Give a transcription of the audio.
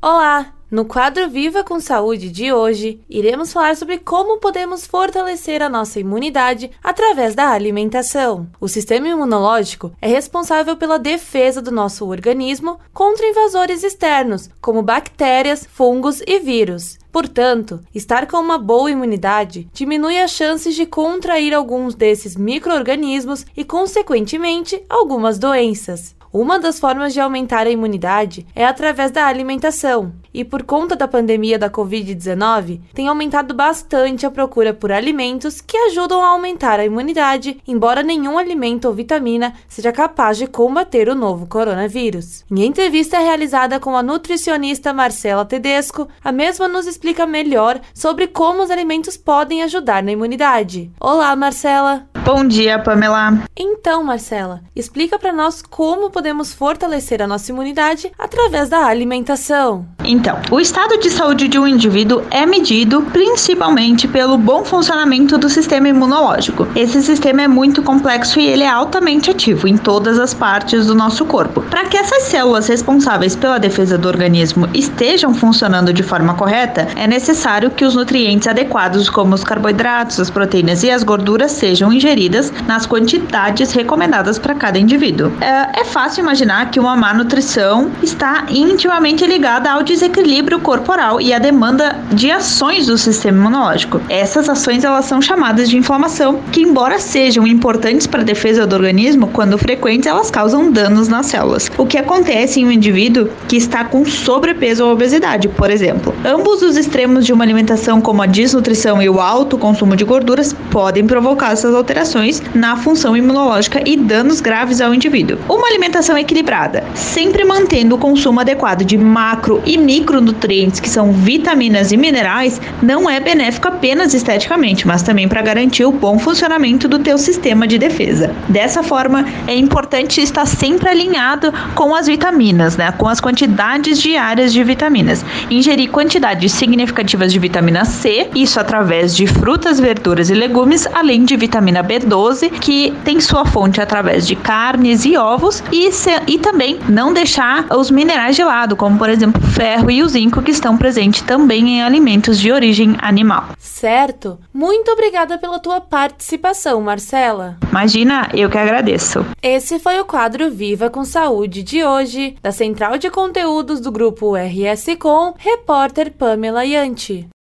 Olá! No quadro Viva com Saúde de hoje, iremos falar sobre como podemos fortalecer a nossa imunidade através da alimentação. O sistema imunológico é responsável pela defesa do nosso organismo contra invasores externos, como bactérias, fungos e vírus. Portanto, estar com uma boa imunidade diminui as chances de contrair alguns desses micro-organismos e, consequentemente, algumas doenças. Uma das formas de aumentar a imunidade é através da alimentação, e por conta da pandemia da Covid-19, tem aumentado bastante a procura por alimentos que ajudam a aumentar a imunidade, embora nenhum alimento ou vitamina seja capaz de combater o novo coronavírus. Em entrevista realizada com a nutricionista Marcela Tedesco, a mesma nos explica melhor sobre como os alimentos podem ajudar na imunidade. Olá, Marcela! Bom dia, Pamela. Então, Marcela, explica para nós como podemos fortalecer a nossa imunidade através da alimentação. Então, o estado de saúde de um indivíduo é medido principalmente pelo bom funcionamento do sistema imunológico. Esse sistema é muito complexo e ele é altamente ativo em todas as partes do nosso corpo. Para que essas células responsáveis pela defesa do organismo estejam funcionando de forma correta, é necessário que os nutrientes adequados, como os carboidratos, as proteínas e as gorduras, sejam ingeridas nas quantidades recomendadas para cada indivíduo. É, é fácil imaginar que uma má nutrição está intimamente ligada ao desequilíbrio corporal e à demanda de ações do sistema imunológico. Essas ações elas são chamadas de inflamação, que embora sejam importantes para a defesa do organismo, quando frequentes elas causam danos nas células. O que acontece em um indivíduo que está com sobrepeso ou obesidade, por exemplo. Ambos os extremos de uma alimentação, como a desnutrição e o alto consumo de gorduras, podem provocar essas alterações na função imunológica e danos graves ao indivíduo. Uma alimentação equilibrada, sempre mantendo o consumo adequado de macro e micronutrientes, que são vitaminas e minerais, não é benéfico apenas esteticamente, mas também para garantir o bom funcionamento do teu sistema de defesa. Dessa forma, é importante estar sempre alinhado com as vitaminas, né, com as quantidades diárias de vitaminas. Ingerir quantidades significativas de vitamina C, isso através de frutas, verduras e legumes, além de vitamina B12, que tem sua fonte através de carnes e ovos, e, e também não deixar os minerais de lado, como por exemplo o ferro e o zinco, que estão presentes também em alimentos de origem animal. Certo. Muito obrigada pela tua participação, Marcela. Imagina, eu que agradeço. Esse foi o quadro Viva com Saúde de hoje, da Central de Conteúdos do Grupo RS Com, repórter Pamela Yanti.